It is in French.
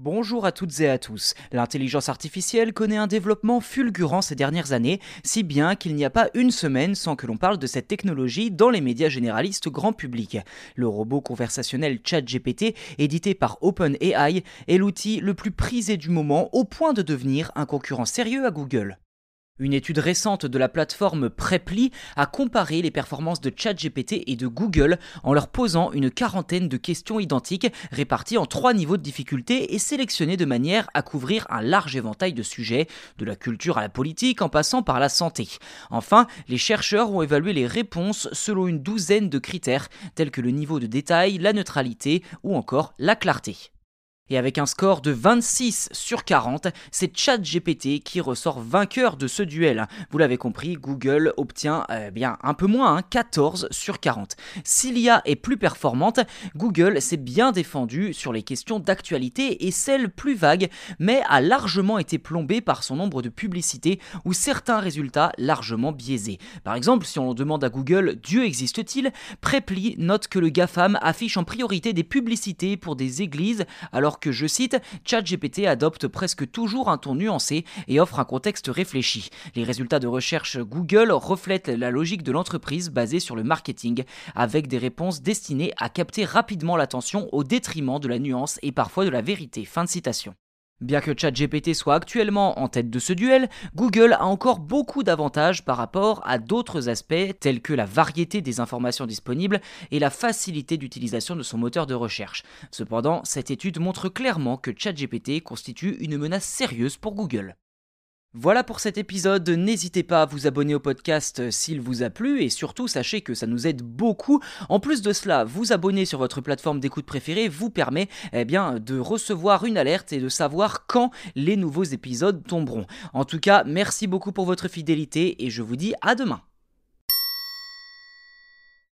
Bonjour à toutes et à tous. L'intelligence artificielle connaît un développement fulgurant ces dernières années, si bien qu'il n'y a pas une semaine sans que l'on parle de cette technologie dans les médias généralistes grand public. Le robot conversationnel ChatGPT, édité par OpenAI, est l'outil le plus prisé du moment au point de devenir un concurrent sérieux à Google. Une étude récente de la plateforme Preply a comparé les performances de ChatGPT et de Google en leur posant une quarantaine de questions identiques réparties en trois niveaux de difficulté et sélectionnées de manière à couvrir un large éventail de sujets, de la culture à la politique en passant par la santé. Enfin, les chercheurs ont évalué les réponses selon une douzaine de critères tels que le niveau de détail, la neutralité ou encore la clarté. Et avec un score de 26 sur 40, c'est ChatGPT qui ressort vainqueur de ce duel. Vous l'avez compris, Google obtient eh bien un peu moins, 14 hein, sur 40. Si l'IA est plus performante, Google s'est bien défendu sur les questions d'actualité et celles plus vagues, mais a largement été plombé par son nombre de publicités ou certains résultats largement biaisés. Par exemple, si on demande à Google Dieu existe-t-il, Preply note que le GAFAM affiche en priorité des publicités pour des églises que, je cite, ChatGPT adopte presque toujours un ton nuancé et offre un contexte réfléchi. Les résultats de recherche Google reflètent la logique de l'entreprise basée sur le marketing, avec des réponses destinées à capter rapidement l'attention au détriment de la nuance et parfois de la vérité. Fin de citation. Bien que ChatGPT soit actuellement en tête de ce duel, Google a encore beaucoup d'avantages par rapport à d'autres aspects tels que la variété des informations disponibles et la facilité d'utilisation de son moteur de recherche. Cependant, cette étude montre clairement que ChatGPT constitue une menace sérieuse pour Google. Voilà pour cet épisode, n'hésitez pas à vous abonner au podcast s'il vous a plu et surtout sachez que ça nous aide beaucoup. En plus de cela, vous abonner sur votre plateforme d'écoute préférée vous permet eh de recevoir une alerte et de savoir quand les nouveaux épisodes tomberont. En tout cas, merci beaucoup pour votre fidélité et je vous dis à demain.